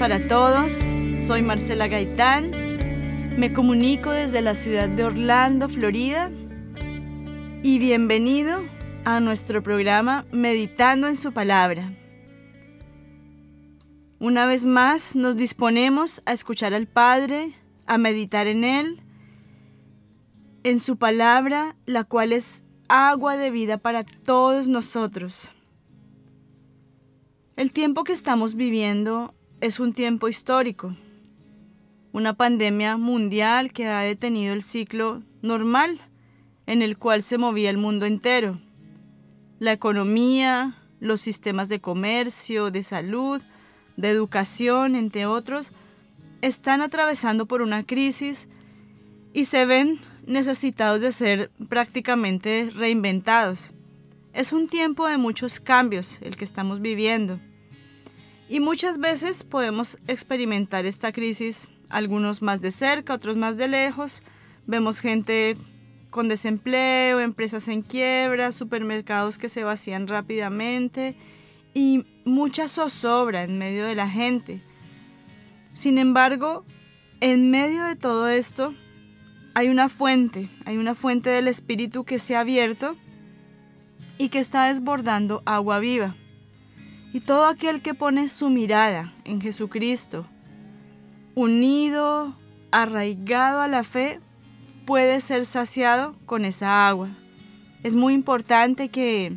Para todos. Soy Marcela Gaitán. Me comunico desde la ciudad de Orlando, Florida. Y bienvenido a nuestro programa Meditando en su palabra. Una vez más nos disponemos a escuchar al Padre, a meditar en Él, en su palabra, la cual es agua de vida para todos nosotros. El tiempo que estamos viviendo es un tiempo histórico, una pandemia mundial que ha detenido el ciclo normal en el cual se movía el mundo entero. La economía, los sistemas de comercio, de salud, de educación, entre otros, están atravesando por una crisis y se ven necesitados de ser prácticamente reinventados. Es un tiempo de muchos cambios el que estamos viviendo. Y muchas veces podemos experimentar esta crisis, algunos más de cerca, otros más de lejos. Vemos gente con desempleo, empresas en quiebra, supermercados que se vacían rápidamente y mucha zozobra en medio de la gente. Sin embargo, en medio de todo esto, hay una fuente, hay una fuente del Espíritu que se ha abierto y que está desbordando agua viva. Y todo aquel que pone su mirada en Jesucristo, unido, arraigado a la fe, puede ser saciado con esa agua. Es muy importante que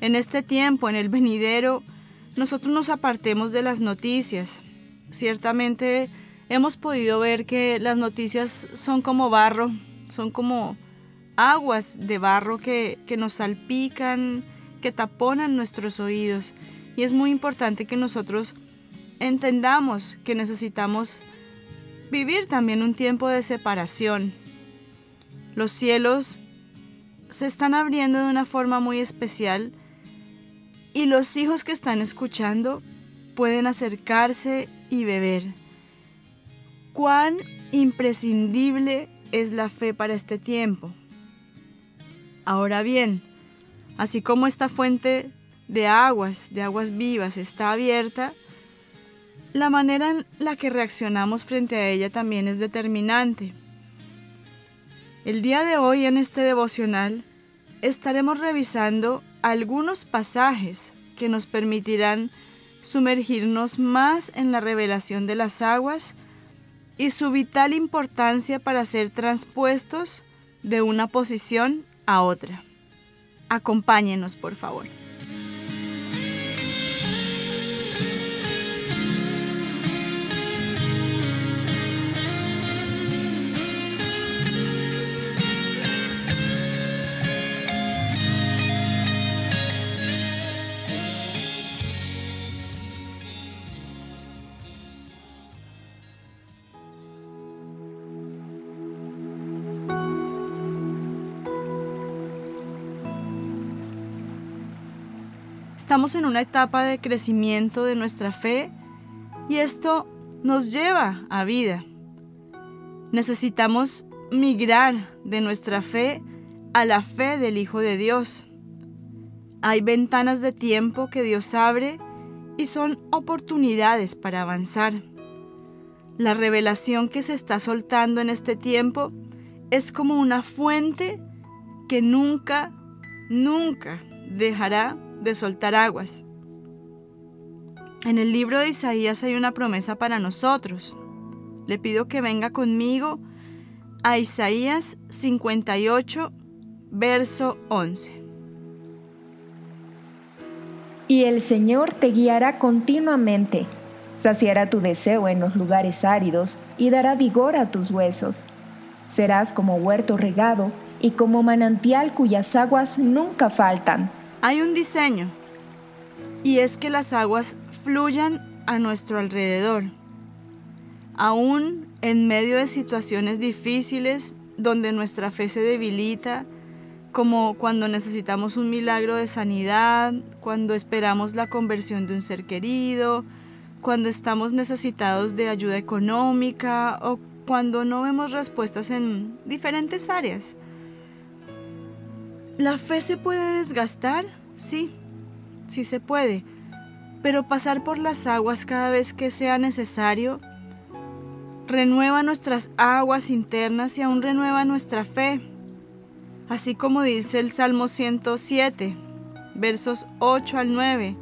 en este tiempo, en el venidero, nosotros nos apartemos de las noticias. Ciertamente hemos podido ver que las noticias son como barro, son como aguas de barro que, que nos salpican, que taponan nuestros oídos. Y es muy importante que nosotros entendamos que necesitamos vivir también un tiempo de separación. Los cielos se están abriendo de una forma muy especial y los hijos que están escuchando pueden acercarse y beber. Cuán imprescindible es la fe para este tiempo. Ahora bien, así como esta fuente de aguas, de aguas vivas, está abierta, la manera en la que reaccionamos frente a ella también es determinante. El día de hoy en este devocional estaremos revisando algunos pasajes que nos permitirán sumergirnos más en la revelación de las aguas y su vital importancia para ser transpuestos de una posición a otra. Acompáñenos, por favor. En una etapa de crecimiento de nuestra fe y esto nos lleva a vida. Necesitamos migrar de nuestra fe a la fe del Hijo de Dios. Hay ventanas de tiempo que Dios abre y son oportunidades para avanzar. La revelación que se está soltando en este tiempo es como una fuente que nunca, nunca dejará de soltar aguas. En el libro de Isaías hay una promesa para nosotros. Le pido que venga conmigo a Isaías 58, verso 11. Y el Señor te guiará continuamente, Saciará tu deseo en los lugares áridos y dará vigor a tus huesos. Serás como huerto regado y como manantial cuyas aguas nunca faltan. Hay un diseño, y es que las aguas fluyan a nuestro alrededor. Aún en medio de situaciones difíciles donde nuestra fe se debilita, como cuando necesitamos un milagro de sanidad, cuando esperamos la conversión de un ser querido, cuando estamos necesitados de ayuda económica o cuando no vemos respuestas en diferentes áreas. ¿La fe se puede desgastar? Sí, sí se puede, pero pasar por las aguas cada vez que sea necesario renueva nuestras aguas internas y aún renueva nuestra fe. Así como dice el Salmo 107, versos 8 al 9.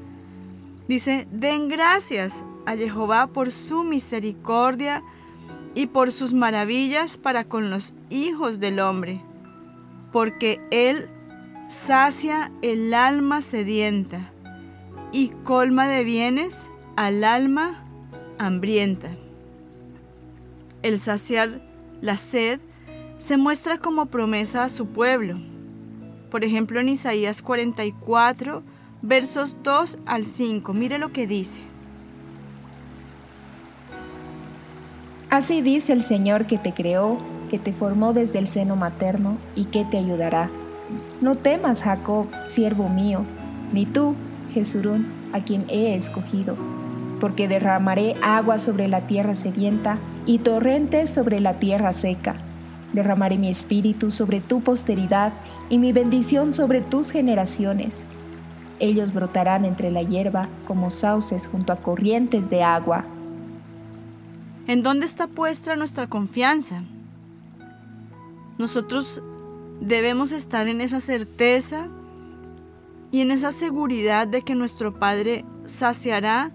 Dice, den gracias a Jehová por su misericordia y por sus maravillas para con los hijos del hombre, porque Él sacia el alma sedienta y colma de bienes al alma hambrienta. El saciar la sed se muestra como promesa a su pueblo. Por ejemplo, en Isaías 44, versos 2 al 5, mire lo que dice. Así dice el Señor que te creó, que te formó desde el seno materno y que te ayudará. No temas, Jacob, siervo mío, ni tú, Jesurún, a quien he escogido, porque derramaré agua sobre la tierra sedienta y torrentes sobre la tierra seca. Derramaré mi espíritu sobre tu posteridad y mi bendición sobre tus generaciones. Ellos brotarán entre la hierba como sauces junto a corrientes de agua. ¿En dónde está puesta nuestra confianza? Nosotros debemos estar en esa certeza y en esa seguridad de que nuestro Padre saciará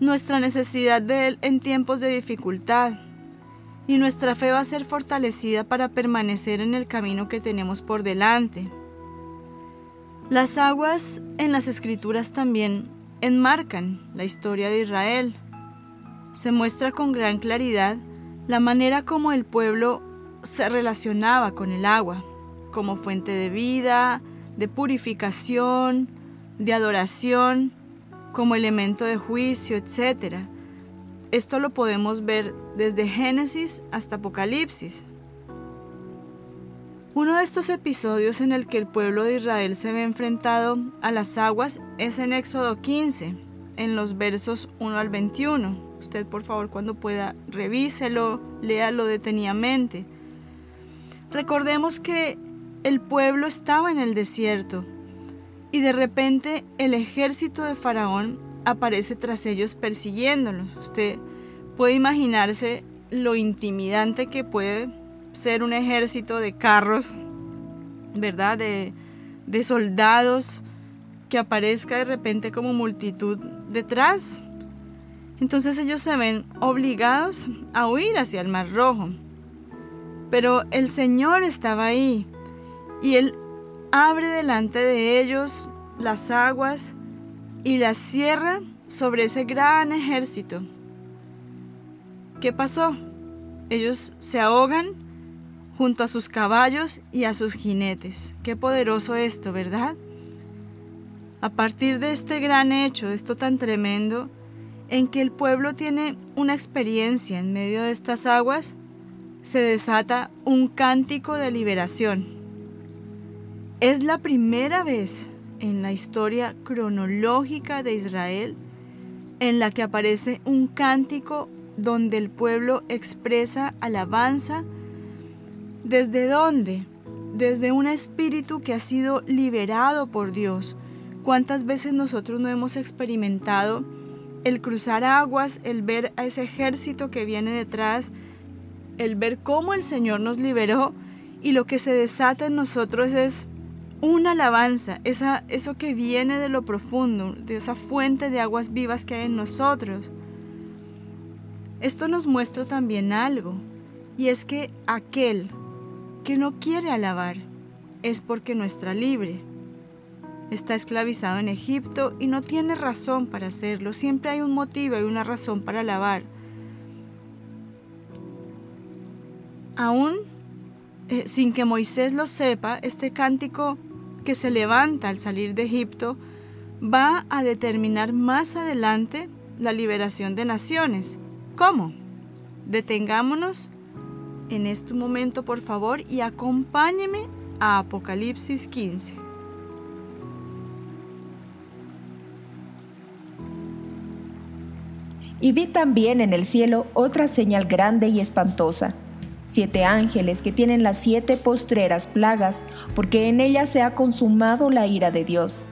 nuestra necesidad de Él en tiempos de dificultad. Y nuestra fe va a ser fortalecida para permanecer en el camino que tenemos por delante. Las aguas en las escrituras también enmarcan la historia de Israel. Se muestra con gran claridad la manera como el pueblo se relacionaba con el agua, como fuente de vida, de purificación, de adoración, como elemento de juicio, etc. Esto lo podemos ver desde Génesis hasta Apocalipsis. Uno de estos episodios en el que el pueblo de Israel se ve enfrentado a las aguas es en Éxodo 15, en los versos 1 al 21. Usted por favor cuando pueda revíselo, léalo detenidamente. Recordemos que el pueblo estaba en el desierto y de repente el ejército de Faraón aparece tras ellos persiguiéndolos. Usted puede imaginarse lo intimidante que puede ser un ejército de carros, ¿verdad? De, soldados que aparezca de repente como multitud detrás. Entonces ellos se ven obligados a huir hacia el Mar Rojo. Pero el Señor estaba ahí y Él abre delante de ellos las aguas y las cierra sobre ese gran ejército. ¿Qué pasó? Ellos se ahogan junto a sus caballos y a sus jinetes. Qué poderoso esto, ¿verdad? A partir de este gran hecho, de esto tan tremendo, en que el pueblo tiene una experiencia en medio de estas aguas, se desata un cántico de liberación. Es la primera vez en la historia cronológica de Israel en la que aparece un cántico donde el pueblo expresa alabanza. ¿Desde dónde? Desde un espíritu que ha sido liberado por Dios. ¿Cuántas veces nosotros no hemos experimentado el cruzar aguas, el ver a ese ejército que viene detrás, el ver cómo el Señor nos liberó y lo que se desata en nosotros es una alabanza, esa, eso que viene de lo profundo, de esa fuente de aguas vivas que hay en nosotros. Esto nos muestra también algo, y es que aquel que no quiere alabar es porque no está libre. está esclavizado en Egipto y no tiene razón para hacerlo. Siempre hay un motivo y una razón para alabar. Aún eh, sin que Moisés lo sepa, este cántico que se levanta al salir de Egipto va a determinar más adelante la liberación de naciones. ¿Cómo? Detengámonos en este momento, por favor, y acompáñeme a Apocalipsis 15. Y vi también en el cielo otra señal grande y espantosa. Siete ángeles que tienen las siete postreras plagas, porque en ellas se ha consumado la ira de Dios.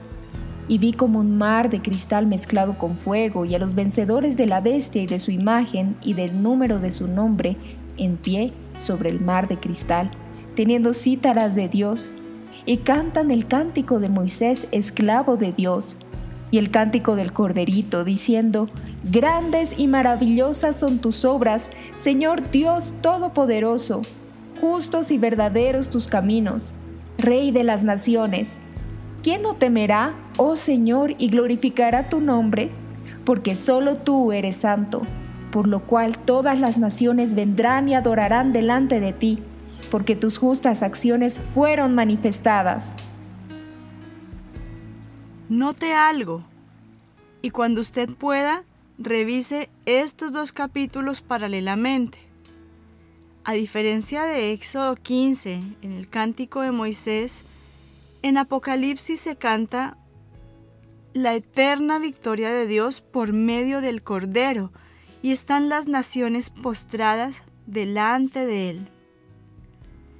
Y vi como un mar de cristal mezclado con fuego, y a los vencedores de la bestia y de su imagen y del número de su nombre, en pie sobre el mar de cristal, teniendo cítaras de Dios, y cantan el cántico de Moisés, esclavo de Dios, y el cántico del Corderito, diciendo, Grandes y maravillosas son tus obras, Señor Dios Todopoderoso, justos y verdaderos tus caminos, Rey de las naciones. ¿Quién no temerá, oh Señor, y glorificará tu nombre? Porque solo tú eres santo, por lo cual todas las naciones vendrán y adorarán delante de ti, porque tus justas acciones fueron manifestadas. Note algo y cuando usted pueda, revise estos dos capítulos paralelamente. A diferencia de Éxodo 15, en el cántico de Moisés, en Apocalipsis se canta la eterna victoria de Dios por medio del Cordero y están las naciones postradas delante de él.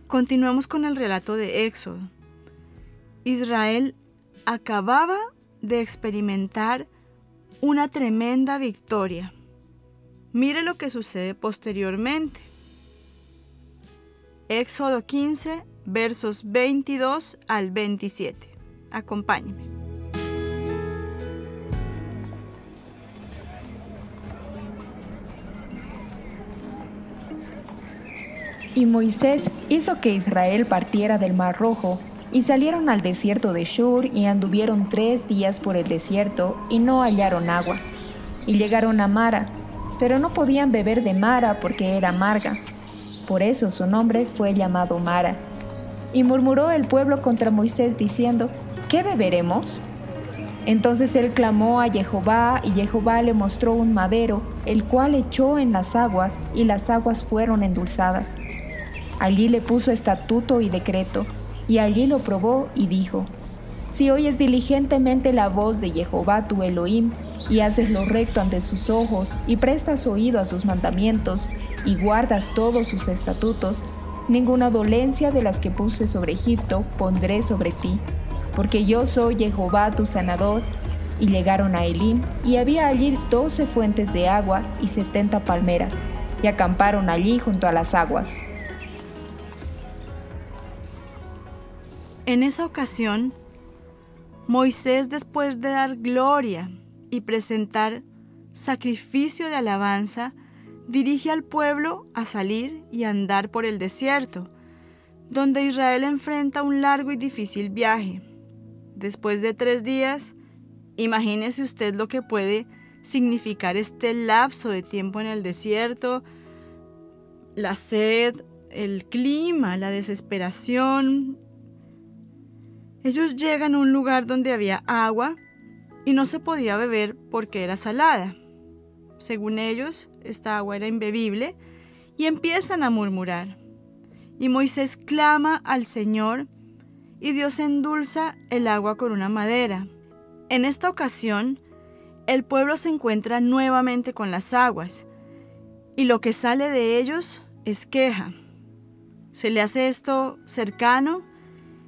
Continuemos con el relato de Éxodo. Israel acababa de experimentar una tremenda victoria. Mire lo que sucede posteriormente. Éxodo 15, versos 22 al 27. Acompáñeme. Y Moisés hizo que Israel partiera del Mar Rojo, y salieron al desierto de Shur y anduvieron tres días por el desierto y no hallaron agua. Y llegaron a Mara, pero no podían beber de Mara porque era amarga. Por eso su nombre fue llamado Mara. Y murmuró el pueblo contra Moisés diciendo, ¿qué beberemos? Entonces él clamó a Jehová y Jehová le mostró un madero, el cual echó en las aguas y las aguas fueron endulzadas. Allí le puso estatuto y decreto, y allí lo probó y dijo, Si oyes diligentemente la voz de Jehová tu Elohim, y haces lo recto ante sus ojos, y prestas oído a sus mandamientos, y guardas todos sus estatutos, ninguna dolencia de las que puse sobre Egipto pondré sobre ti, porque yo soy Jehová tu sanador. Y llegaron a Elim, y había allí doce fuentes de agua y setenta palmeras, y acamparon allí junto a las aguas. En esa ocasión, Moisés, después de dar gloria y presentar sacrificio de alabanza, dirige al pueblo a salir y andar por el desierto, donde Israel enfrenta un largo y difícil viaje. Después de tres días, imagínese usted lo que puede significar este lapso de tiempo en el desierto, la sed, el clima, la desesperación, ellos llegan a un lugar donde había agua y no se podía beber porque era salada. Según ellos, esta agua era imbebible y empiezan a murmurar. Y Moisés clama al Señor y Dios endulza el agua con una madera. En esta ocasión, el pueblo se encuentra nuevamente con las aguas y lo que sale de ellos es queja. Se le hace esto cercano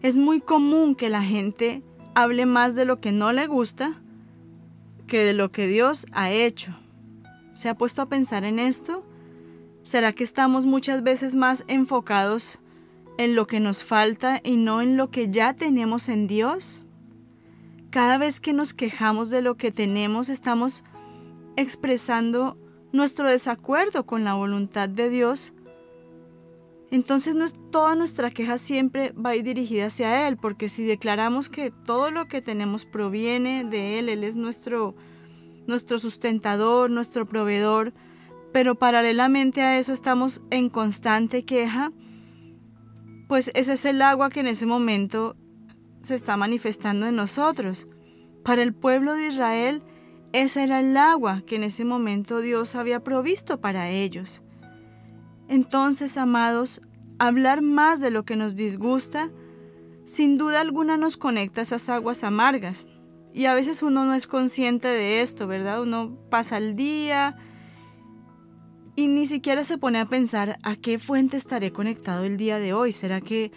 es muy común que la gente hable más de lo que no le gusta que de lo que Dios ha hecho. ¿Se ha puesto a pensar en esto? ¿Será que estamos muchas veces más enfocados en lo que nos falta y no en lo que ya tenemos en Dios? Cada vez que nos quejamos de lo que tenemos, estamos expresando nuestro desacuerdo con la voluntad de Dios entonces no es, toda nuestra queja siempre va a ir dirigida hacia Él, porque si declaramos que todo lo que tenemos proviene de Él, Él es nuestro, nuestro sustentador, nuestro proveedor, pero paralelamente a eso estamos en constante queja, pues ese es el agua que en ese momento se está manifestando en nosotros. Para el pueblo de Israel, esa era el agua que en ese momento Dios había provisto para ellos. Entonces, amados, hablar más de lo que nos disgusta, sin duda alguna nos conecta a esas aguas amargas. Y a veces uno no es consciente de esto, ¿verdad? Uno pasa el día y ni siquiera se pone a pensar a qué fuente estaré conectado el día de hoy. ¿Será que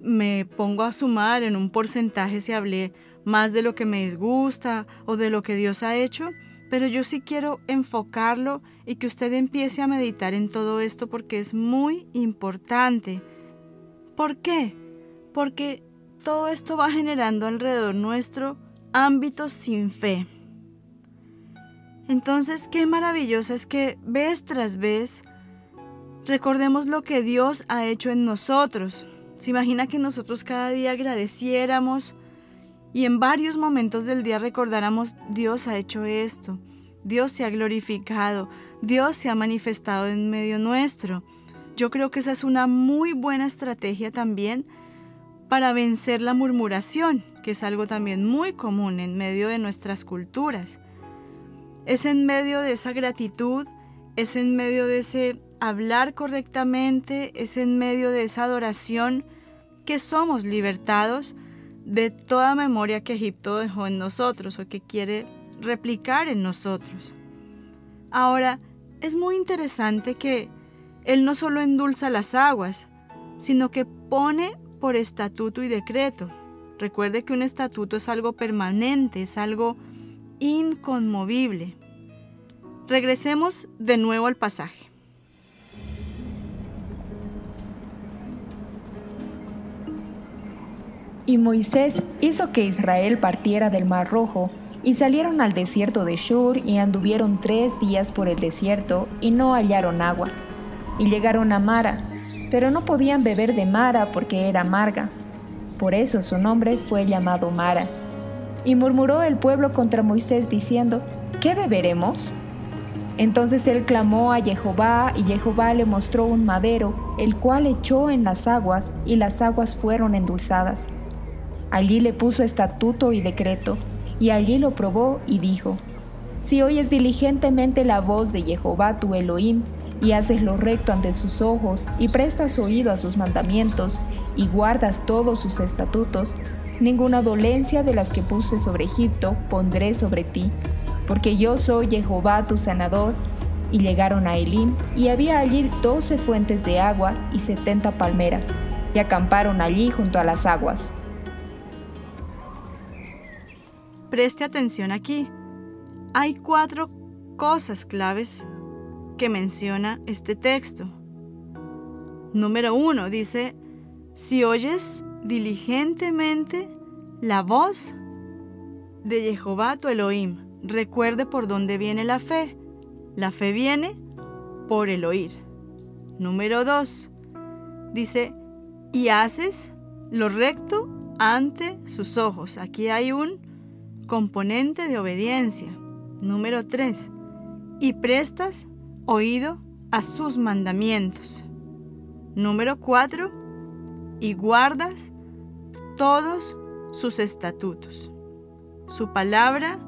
me pongo a sumar en un porcentaje si hablé más de lo que me disgusta o de lo que Dios ha hecho? Pero yo sí quiero enfocarlo y que usted empiece a meditar en todo esto porque es muy importante. ¿Por qué? Porque todo esto va generando alrededor nuestro ámbitos sin fe. Entonces, qué maravilloso es que vez tras vez recordemos lo que Dios ha hecho en nosotros. Se imagina que nosotros cada día agradeciéramos y en varios momentos del día recordáramos, Dios ha hecho esto, Dios se ha glorificado, Dios se ha manifestado en medio nuestro. Yo creo que esa es una muy buena estrategia también para vencer la murmuración, que es algo también muy común en medio de nuestras culturas. Es en medio de esa gratitud, es en medio de ese hablar correctamente, es en medio de esa adoración que somos libertados de toda memoria que Egipto dejó en nosotros o que quiere replicar en nosotros. Ahora, es muy interesante que Él no solo endulza las aguas, sino que pone por estatuto y decreto. Recuerde que un estatuto es algo permanente, es algo inconmovible. Regresemos de nuevo al pasaje. Y Moisés hizo que Israel partiera del Mar Rojo, y salieron al desierto de Shur y anduvieron tres días por el desierto y no hallaron agua. Y llegaron a Mara, pero no podían beber de Mara porque era amarga. Por eso su nombre fue llamado Mara. Y murmuró el pueblo contra Moisés diciendo, ¿qué beberemos? Entonces él clamó a Jehová y Jehová le mostró un madero, el cual echó en las aguas y las aguas fueron endulzadas. Allí le puso estatuto y decreto, y allí lo probó y dijo, Si oyes diligentemente la voz de Jehová tu Elohim, y haces lo recto ante sus ojos, y prestas oído a sus mandamientos, y guardas todos sus estatutos, ninguna dolencia de las que puse sobre Egipto pondré sobre ti, porque yo soy Jehová tu sanador. Y llegaron a Elim, y había allí doce fuentes de agua y setenta palmeras, y acamparon allí junto a las aguas. Preste atención aquí. Hay cuatro cosas claves que menciona este texto. Número uno dice, si oyes diligentemente la voz de Jehová tu Elohim, recuerde por dónde viene la fe. La fe viene por el oír. Número dos, dice, y haces lo recto ante sus ojos. Aquí hay un componente de obediencia. Número 3. Y prestas oído a sus mandamientos. Número 4. Y guardas todos sus estatutos. Su palabra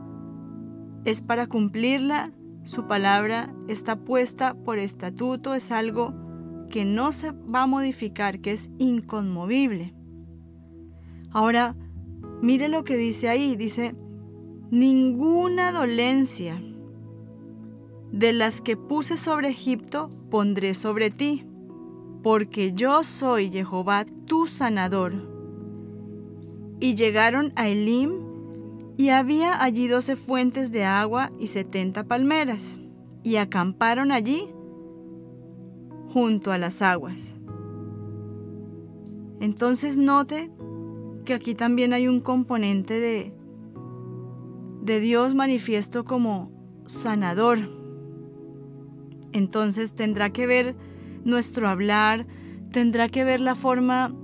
es para cumplirla, su palabra está puesta por estatuto, es algo que no se va a modificar, que es inconmovible. Ahora, mire lo que dice ahí, dice, ninguna dolencia de las que puse sobre Egipto pondré sobre ti, porque yo soy Jehová tu sanador. Y llegaron a Elim, y había allí doce fuentes de agua y setenta palmeras, y acamparon allí junto a las aguas. Entonces note que aquí también hay un componente de de Dios manifiesto como sanador. Entonces tendrá que ver nuestro hablar, tendrá que ver la forma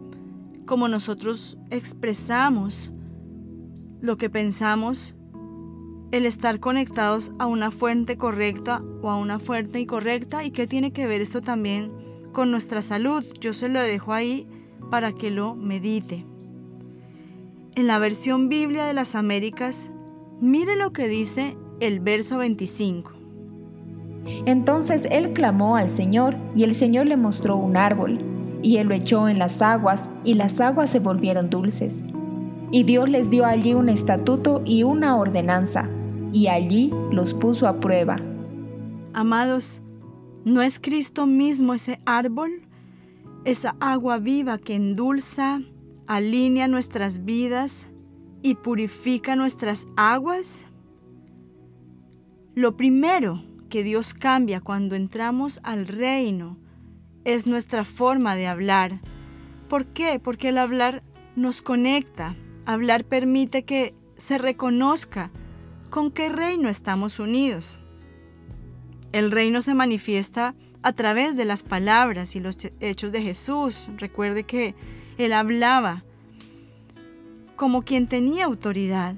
como nosotros expresamos lo que pensamos, el estar conectados a una fuente correcta o a una fuente incorrecta y qué tiene que ver esto también con nuestra salud. Yo se lo dejo ahí para que lo medite. En la versión Biblia de las Américas, mire lo que dice el verso 25. Entonces él clamó al Señor y el Señor le mostró un árbol y él lo echó en las aguas y las aguas se volvieron dulces. Y Dios les dio allí un estatuto y una ordenanza y allí los puso a prueba. Amados, ¿no es Cristo mismo ese árbol? Esa agua viva que endulza, alinea nuestras vidas y purifica nuestras aguas? Lo primero que Dios cambia cuando entramos al reino es nuestra forma de hablar. ¿Por qué? Porque el hablar nos conecta. Hablar permite que se reconozca con qué reino estamos unidos. El reino se manifiesta a través de las palabras y los hechos de Jesús. Recuerde que Él hablaba como quien tenía autoridad.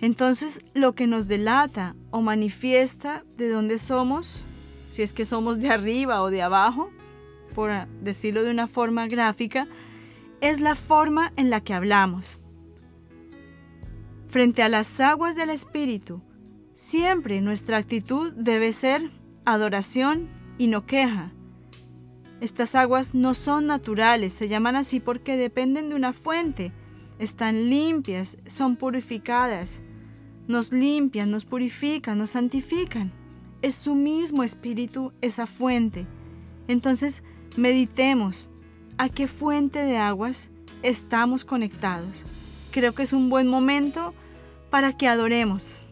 Entonces, lo que nos delata o manifiesta de dónde somos, si es que somos de arriba o de abajo, por decirlo de una forma gráfica, es la forma en la que hablamos. Frente a las aguas del Espíritu, siempre nuestra actitud debe ser adoración y no queja. Estas aguas no son naturales, se llaman así porque dependen de una fuente. Están limpias, son purificadas. Nos limpian, nos purifican, nos santifican. Es su mismo espíritu esa fuente. Entonces, meditemos a qué fuente de aguas estamos conectados. Creo que es un buen momento para que adoremos.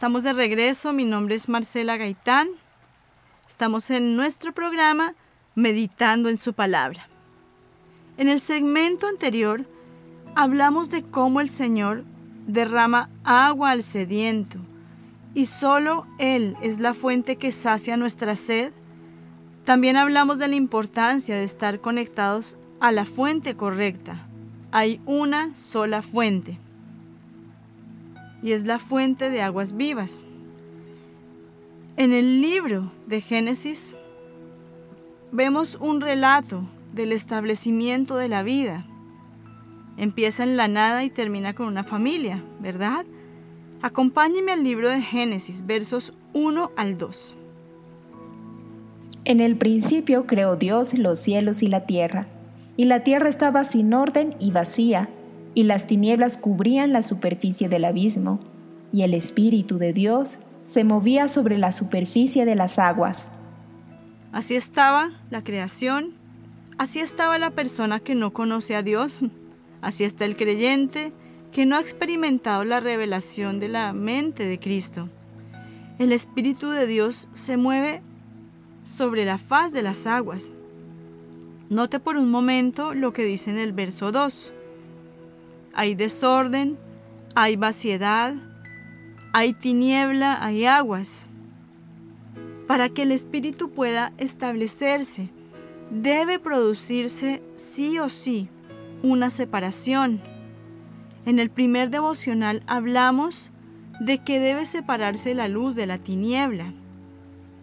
Estamos de regreso, mi nombre es Marcela Gaitán. Estamos en nuestro programa Meditando en su palabra. En el segmento anterior hablamos de cómo el Señor derrama agua al sediento y solo Él es la fuente que sacia nuestra sed. También hablamos de la importancia de estar conectados a la fuente correcta. Hay una sola fuente y es la fuente de aguas vivas. En el libro de Génesis vemos un relato del establecimiento de la vida. Empieza en la nada y termina con una familia, ¿verdad? Acompáñeme al libro de Génesis, versos 1 al 2. En el principio creó Dios los cielos y la tierra, y la tierra estaba sin orden y vacía, y las tinieblas cubrían la superficie del abismo, y el Espíritu de Dios se movía sobre la superficie de las aguas. Así estaba la creación, así estaba la persona que no conoce a Dios, así está el creyente que no ha experimentado la revelación de la mente de Cristo. El Espíritu de Dios se mueve sobre la faz de las aguas. Note por un momento lo que dice en el verso 2. Hay desorden, hay vaciedad, hay tiniebla, hay aguas. Para que el espíritu pueda establecerse, debe producirse sí o sí una separación. En el primer devocional hablamos de que debe separarse la luz de la tiniebla.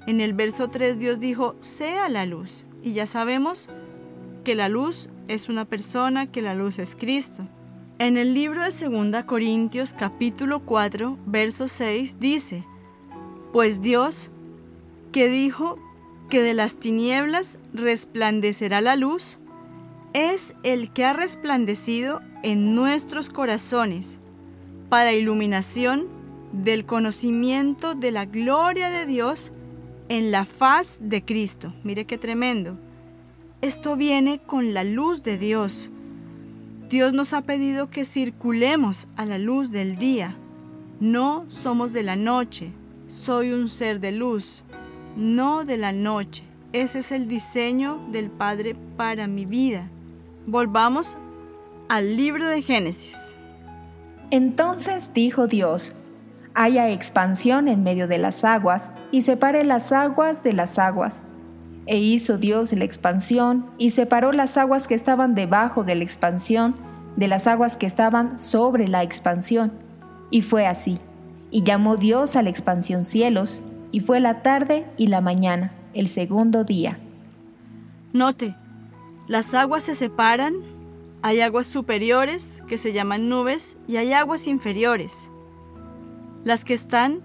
En el verso 3 Dios dijo, sea la luz. Y ya sabemos que la luz es una persona, que la luz es Cristo. En el libro de 2 Corintios capítulo 4, verso 6 dice, Pues Dios, que dijo que de las tinieblas resplandecerá la luz, es el que ha resplandecido en nuestros corazones para iluminación del conocimiento de la gloria de Dios en la faz de Cristo. Mire qué tremendo. Esto viene con la luz de Dios Dios nos ha pedido que circulemos a la luz del día. No somos de la noche, soy un ser de luz, no de la noche. Ese es el diseño del Padre para mi vida. Volvamos al libro de Génesis. Entonces dijo Dios, haya expansión en medio de las aguas y separe las aguas de las aguas. E hizo Dios la expansión y separó las aguas que estaban debajo de la expansión de las aguas que estaban sobre la expansión. Y fue así. Y llamó Dios a la expansión cielos, y fue la tarde y la mañana, el segundo día. Note, las aguas se separan, hay aguas superiores que se llaman nubes y hay aguas inferiores, las que están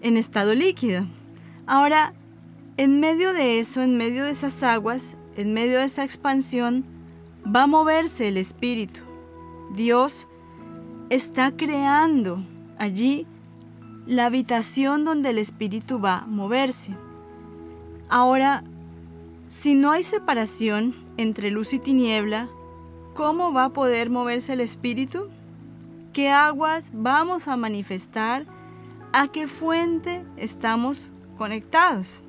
en estado líquido. Ahora, en medio de eso, en medio de esas aguas, en medio de esa expansión, va a moverse el Espíritu. Dios está creando allí la habitación donde el Espíritu va a moverse. Ahora, si no hay separación entre luz y tiniebla, ¿cómo va a poder moverse el Espíritu? ¿Qué aguas vamos a manifestar? ¿A qué fuente estamos conectados?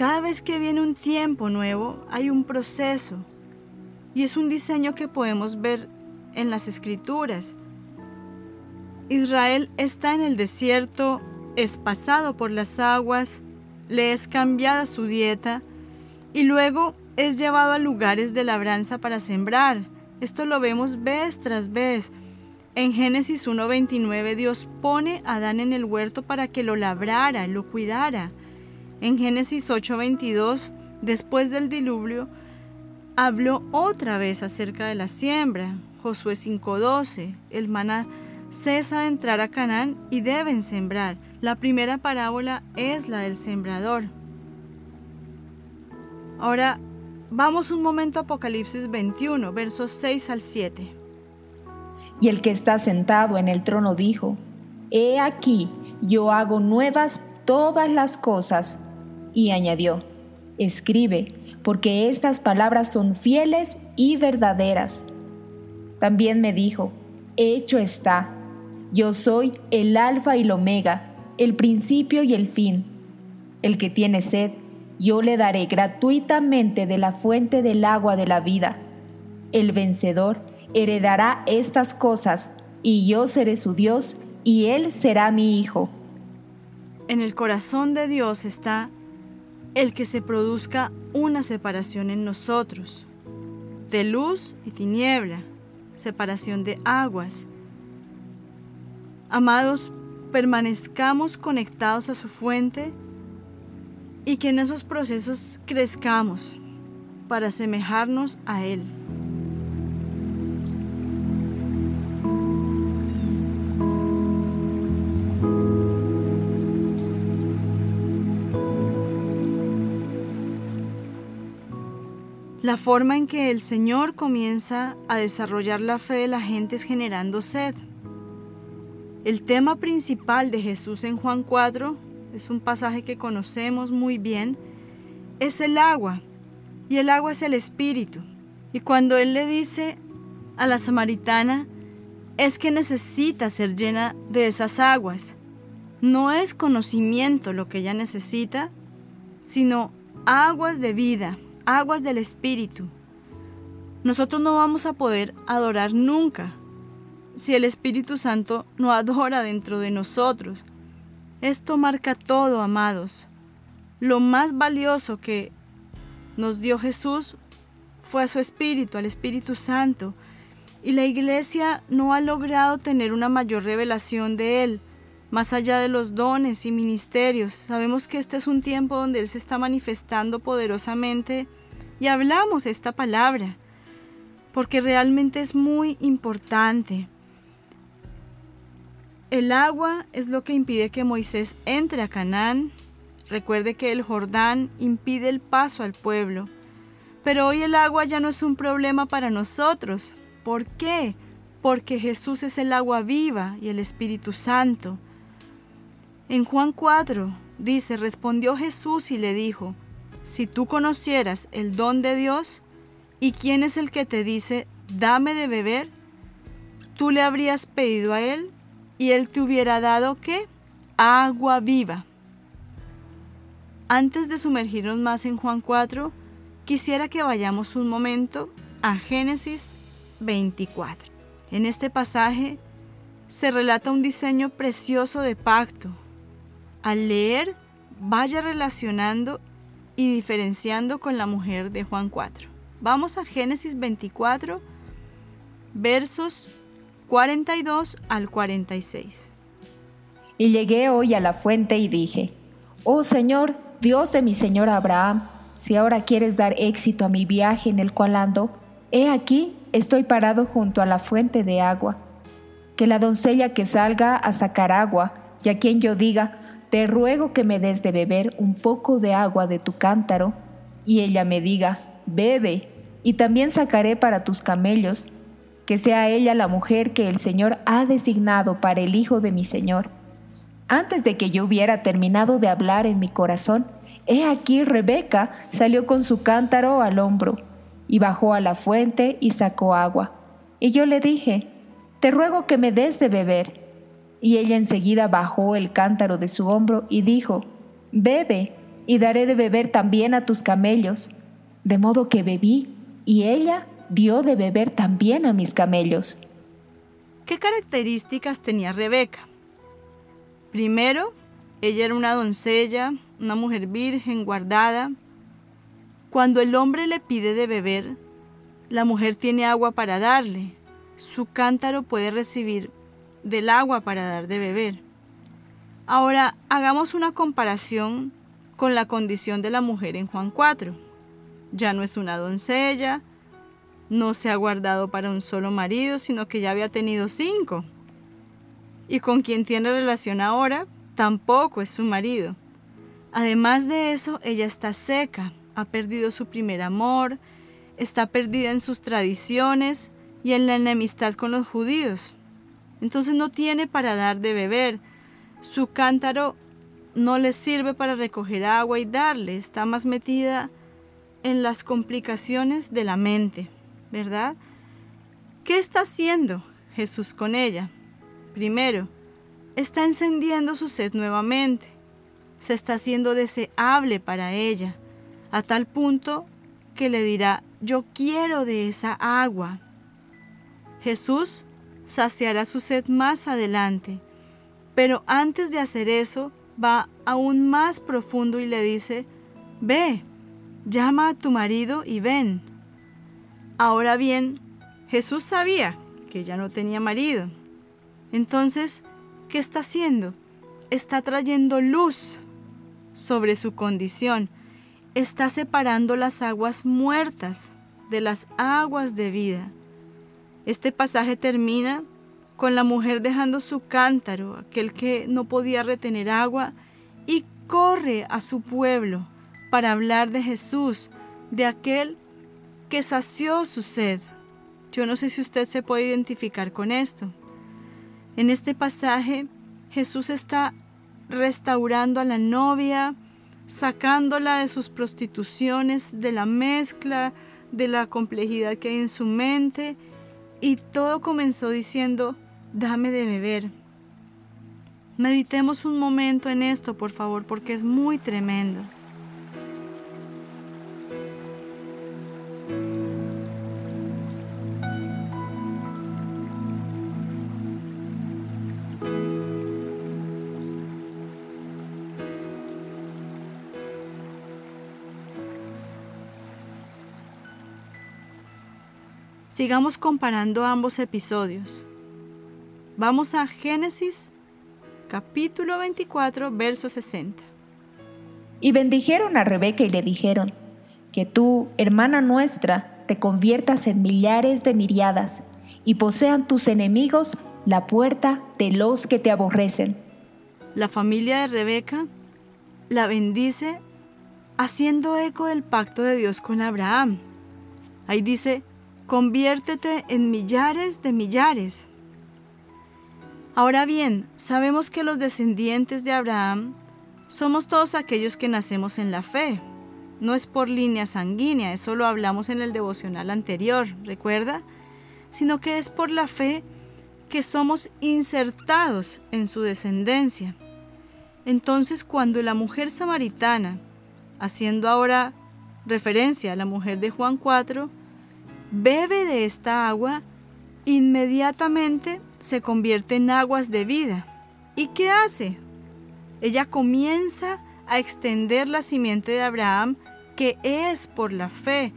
Cada vez que viene un tiempo nuevo, hay un proceso. Y es un diseño que podemos ver en las escrituras. Israel está en el desierto, es pasado por las aguas, le es cambiada su dieta y luego es llevado a lugares de labranza para sembrar. Esto lo vemos vez tras vez. En Génesis 1.29 Dios pone a Adán en el huerto para que lo labrara, lo cuidara. En Génesis 8:22, después del diluvio, habló otra vez acerca de la siembra. Josué 5:12, el maná cesa de entrar a Canaán y deben sembrar. La primera parábola es la del sembrador. Ahora vamos un momento a Apocalipsis 21, versos 6 al 7. Y el que está sentado en el trono dijo, He aquí, yo hago nuevas todas las cosas y añadió, escribe, porque estas palabras son fieles y verdaderas. También me dijo, hecho está, Yo soy el alfa y el omega, el principio y el fin. El que tiene sed, yo le daré gratuitamente de la fuente del agua de la vida. El vencedor heredará estas cosas, y yo seré su Dios, y él será mi hijo. En el corazón de Dios está el que se produzca una separación en nosotros, de luz y tiniebla, separación de aguas. Amados, permanezcamos conectados a su fuente y que en esos procesos crezcamos para asemejarnos a Él. La forma en que el Señor comienza a desarrollar la fe de la gente es generando sed. El tema principal de Jesús en Juan 4, es un pasaje que conocemos muy bien, es el agua, y el agua es el espíritu. Y cuando Él le dice a la samaritana, es que necesita ser llena de esas aguas. No es conocimiento lo que ella necesita, sino aguas de vida, aguas del Espíritu. Nosotros no vamos a poder adorar nunca si el Espíritu Santo no adora dentro de nosotros. Esto marca todo, amados. Lo más valioso que nos dio Jesús fue a su Espíritu, al Espíritu Santo. Y la iglesia no ha logrado tener una mayor revelación de Él, más allá de los dones y ministerios. Sabemos que este es un tiempo donde Él se está manifestando poderosamente y hablamos esta palabra, porque realmente es muy importante. El agua es lo que impide que Moisés entre a Canaán. Recuerde que el Jordán impide el paso al pueblo. Pero hoy el agua ya no es un problema para nosotros. ¿Por qué? Porque Jesús es el agua viva y el Espíritu Santo. En Juan 4 dice, respondió Jesús y le dijo, si tú conocieras el don de Dios y quién es el que te dice, dame de beber, tú le habrías pedido a él y él te hubiera dado qué? Agua viva. Antes de sumergirnos más en Juan 4, quisiera que vayamos un momento a Génesis 24. En este pasaje se relata un diseño precioso de pacto. Al leer, vaya relacionando y diferenciando con la mujer de Juan 4. Vamos a Génesis 24, versos 42 al 46. Y llegué hoy a la fuente y dije, Oh Señor, Dios de mi Señor Abraham, si ahora quieres dar éxito a mi viaje en el cual ando, he aquí, estoy parado junto a la fuente de agua. Que la doncella que salga a sacar agua, y a quien yo diga, te ruego que me des de beber un poco de agua de tu cántaro, y ella me diga, bebe, y también sacaré para tus camellos, que sea ella la mujer que el Señor ha designado para el hijo de mi Señor. Antes de que yo hubiera terminado de hablar en mi corazón, he aquí Rebeca salió con su cántaro al hombro, y bajó a la fuente y sacó agua. Y yo le dije, te ruego que me des de beber. Y ella enseguida bajó el cántaro de su hombro y dijo, Bebe, y daré de beber también a tus camellos. De modo que bebí, y ella dio de beber también a mis camellos. ¿Qué características tenía Rebeca? Primero, ella era una doncella, una mujer virgen, guardada. Cuando el hombre le pide de beber, la mujer tiene agua para darle. Su cántaro puede recibir del agua para dar de beber. Ahora hagamos una comparación con la condición de la mujer en Juan 4. Ya no es una doncella, no se ha guardado para un solo marido, sino que ya había tenido cinco. Y con quien tiene relación ahora, tampoco es su marido. Además de eso, ella está seca, ha perdido su primer amor, está perdida en sus tradiciones y en la enemistad con los judíos. Entonces no tiene para dar de beber. Su cántaro no le sirve para recoger agua y darle. Está más metida en las complicaciones de la mente, ¿verdad? ¿Qué está haciendo Jesús con ella? Primero, está encendiendo su sed nuevamente. Se está haciendo deseable para ella, a tal punto que le dirá, yo quiero de esa agua. Jesús saciará su sed más adelante, pero antes de hacer eso, va aún más profundo y le dice, ve, llama a tu marido y ven. Ahora bien, Jesús sabía que ya no tenía marido. Entonces, ¿qué está haciendo? Está trayendo luz sobre su condición. Está separando las aguas muertas de las aguas de vida. Este pasaje termina con la mujer dejando su cántaro, aquel que no podía retener agua, y corre a su pueblo para hablar de Jesús, de aquel que sació su sed. Yo no sé si usted se puede identificar con esto. En este pasaje Jesús está restaurando a la novia, sacándola de sus prostituciones, de la mezcla, de la complejidad que hay en su mente, y todo comenzó diciendo, dame de beber. Meditemos un momento en esto, por favor, porque es muy tremendo. Sigamos comparando ambos episodios. Vamos a Génesis capítulo 24, verso 60. Y bendijeron a Rebeca y le dijeron, que tú, hermana nuestra, te conviertas en millares de miriadas y posean tus enemigos la puerta de los que te aborrecen. La familia de Rebeca la bendice haciendo eco del pacto de Dios con Abraham. Ahí dice, conviértete en millares de millares. Ahora bien, sabemos que los descendientes de Abraham somos todos aquellos que nacemos en la fe. No es por línea sanguínea, eso lo hablamos en el devocional anterior, ¿recuerda? Sino que es por la fe que somos insertados en su descendencia. Entonces, cuando la mujer samaritana, haciendo ahora referencia a la mujer de Juan 4, bebe de esta agua, inmediatamente se convierte en aguas de vida. ¿Y qué hace? Ella comienza a extender la simiente de Abraham, que es por la fe.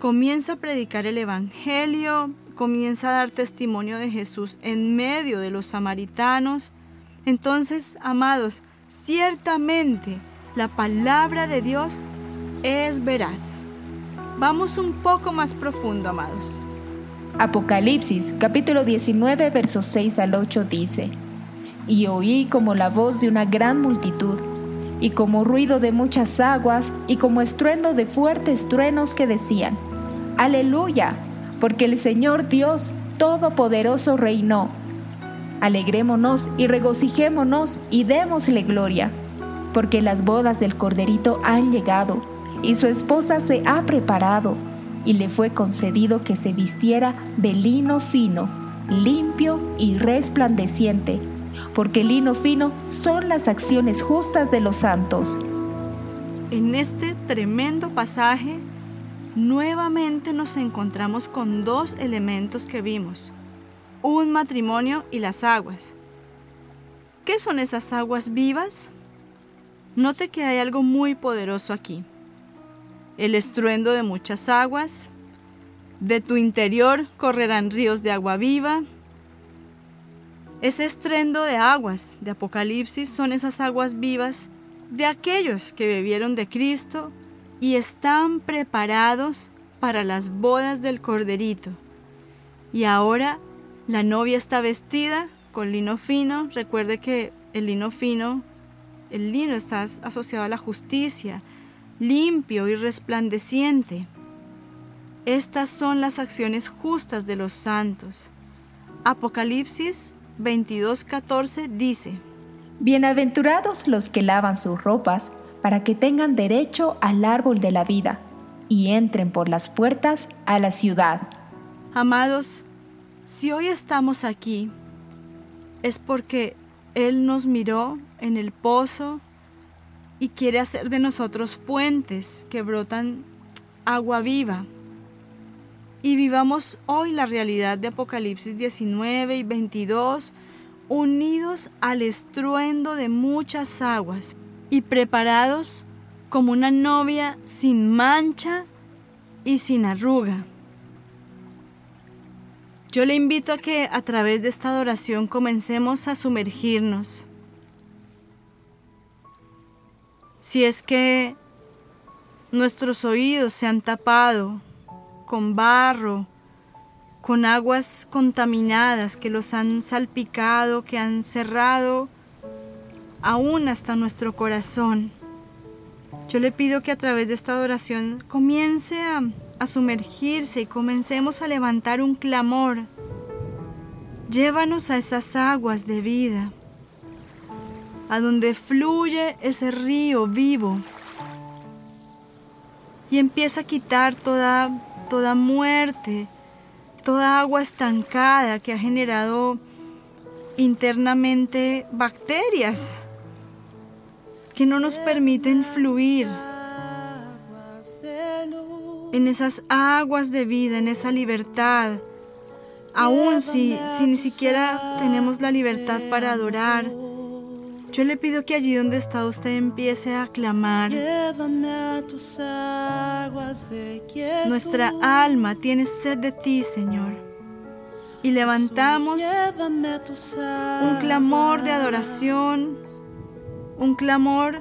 Comienza a predicar el Evangelio, comienza a dar testimonio de Jesús en medio de los samaritanos. Entonces, amados, ciertamente la palabra de Dios es veraz. Vamos un poco más profundo, amados. Apocalipsis capítulo 19 versos 6 al 8 dice, Y oí como la voz de una gran multitud, y como ruido de muchas aguas, y como estruendo de fuertes truenos que decían, Aleluya, porque el Señor Dios Todopoderoso reinó. Alegrémonos y regocijémonos y démosle gloria, porque las bodas del Corderito han llegado y su esposa se ha preparado y le fue concedido que se vistiera de lino fino, limpio y resplandeciente, porque el lino fino son las acciones justas de los santos. En este tremendo pasaje, nuevamente nos encontramos con dos elementos que vimos, un matrimonio y las aguas. ¿Qué son esas aguas vivas? Note que hay algo muy poderoso aquí el estruendo de muchas aguas. De tu interior correrán ríos de agua viva. Ese estruendo de aguas de Apocalipsis son esas aguas vivas de aquellos que bebieron de Cristo y están preparados para las bodas del Corderito. Y ahora la novia está vestida con lino fino. Recuerde que el lino fino, el lino está asociado a la justicia, limpio y resplandeciente. Estas son las acciones justas de los santos. Apocalipsis 22:14 dice, Bienaventurados los que lavan sus ropas, para que tengan derecho al árbol de la vida y entren por las puertas a la ciudad. Amados, si hoy estamos aquí, es porque Él nos miró en el pozo y quiere hacer de nosotros fuentes que brotan agua viva. Y vivamos hoy la realidad de Apocalipsis 19 y 22 unidos al estruendo de muchas aguas y preparados como una novia sin mancha y sin arruga. Yo le invito a que a través de esta adoración comencemos a sumergirnos. Si es que nuestros oídos se han tapado con barro, con aguas contaminadas que los han salpicado, que han cerrado aún hasta nuestro corazón. Yo le pido que a través de esta adoración comience a, a sumergirse y comencemos a levantar un clamor. Llévanos a esas aguas de vida, a donde fluye ese río vivo y empieza a quitar toda, toda muerte, toda agua estancada que ha generado internamente bacterias que no nos permiten fluir en esas aguas de vida, en esa libertad, aun si, si ni siquiera tenemos la libertad para adorar. Yo le pido que allí donde está usted empiece a clamar. Nuestra alma tiene sed de ti, Señor. Y levantamos un clamor de adoración, un clamor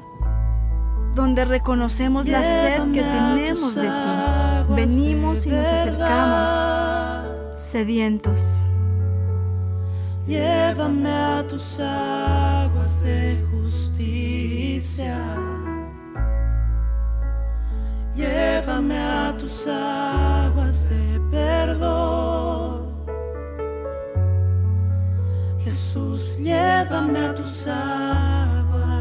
donde reconocemos la sed que tenemos de ti. Venimos y nos acercamos sedientos. Llévame a tus aguas de justicia. Llévame a tus aguas de perdón. Jesús, llévame a tus aguas.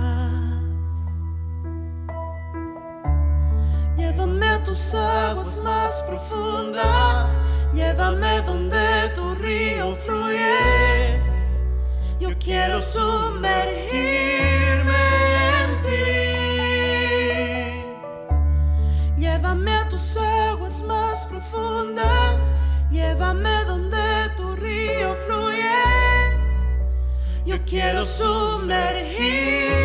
Llévame a tus aguas más profundas. Llévame donde tu río fluye. Yo quiero sumergirme en ti. Llévame a tus aguas más profundas. Llévame donde tu río fluye. Yo quiero sumergirme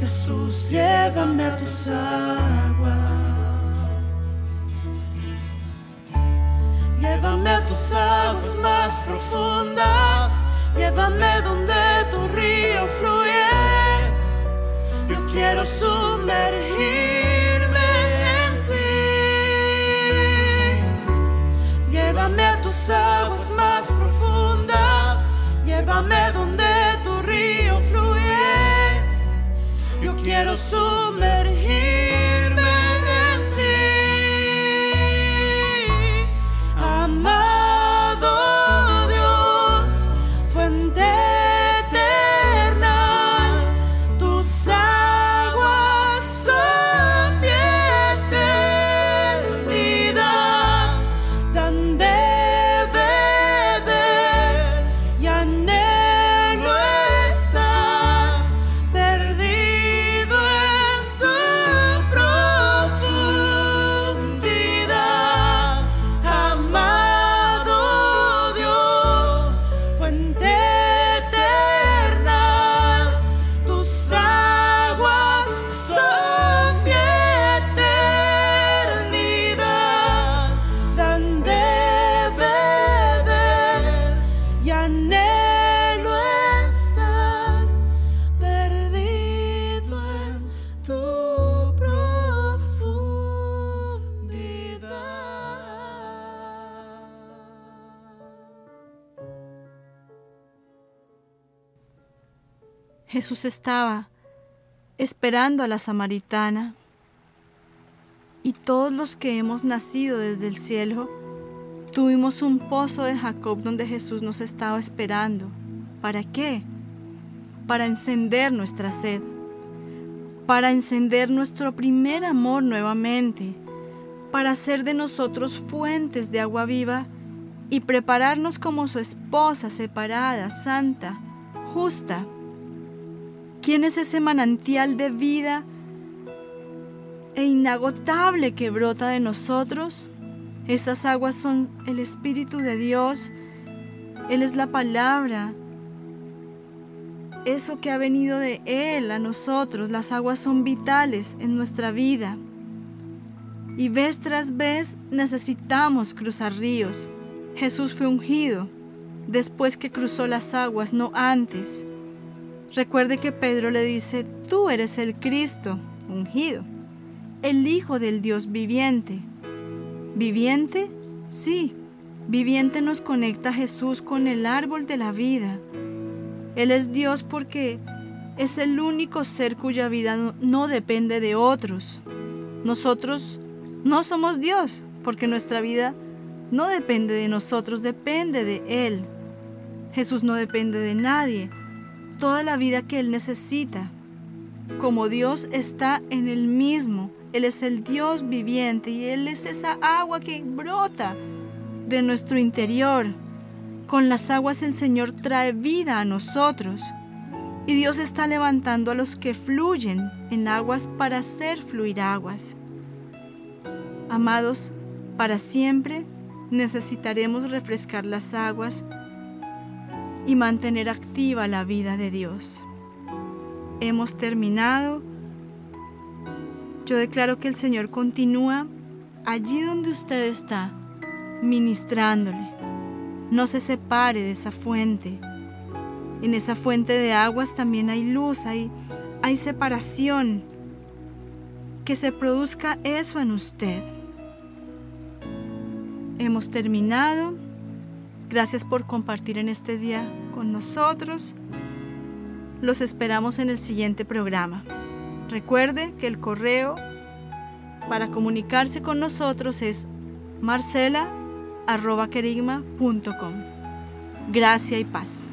Jesús, llévame a tus aguas. Llévame a tus aguas más profundas. Llévame donde tu río fluye. Yo quiero sumergirme en ti. Llévame a tus aguas Yo quiero Jesús estaba esperando a la samaritana y todos los que hemos nacido desde el cielo tuvimos un pozo de Jacob donde Jesús nos estaba esperando. ¿Para qué? Para encender nuestra sed, para encender nuestro primer amor nuevamente, para hacer de nosotros fuentes de agua viva y prepararnos como su esposa separada, santa, justa. ¿Quién es ese manantial de vida e inagotable que brota de nosotros? Esas aguas son el Espíritu de Dios. Él es la palabra. Eso que ha venido de Él a nosotros, las aguas son vitales en nuestra vida. Y vez tras vez necesitamos cruzar ríos. Jesús fue ungido después que cruzó las aguas, no antes. Recuerde que Pedro le dice, tú eres el Cristo, ungido, el Hijo del Dios viviente. ¿Viviente? Sí, viviente nos conecta a Jesús con el árbol de la vida. Él es Dios porque es el único ser cuya vida no, no depende de otros. Nosotros no somos Dios porque nuestra vida no depende de nosotros, depende de Él. Jesús no depende de nadie. Toda la vida que Él necesita, como Dios está en Él mismo, él es el Dios viviente y Él es esa agua que brota de nuestro interior. Con las aguas el Señor trae vida a nosotros. Y Dios está levantando a los que fluyen en aguas para hacer fluir aguas. Amados, para siempre necesitaremos refrescar las aguas y mantener activa la vida de Dios. Hemos terminado yo declaro que el Señor continúa allí donde usted está, ministrándole. No se separe de esa fuente. En esa fuente de aguas también hay luz, hay, hay separación. Que se produzca eso en usted. Hemos terminado. Gracias por compartir en este día con nosotros. Los esperamos en el siguiente programa. Recuerde que el correo para comunicarse con nosotros es marcela.querigma.com. Gracia y paz.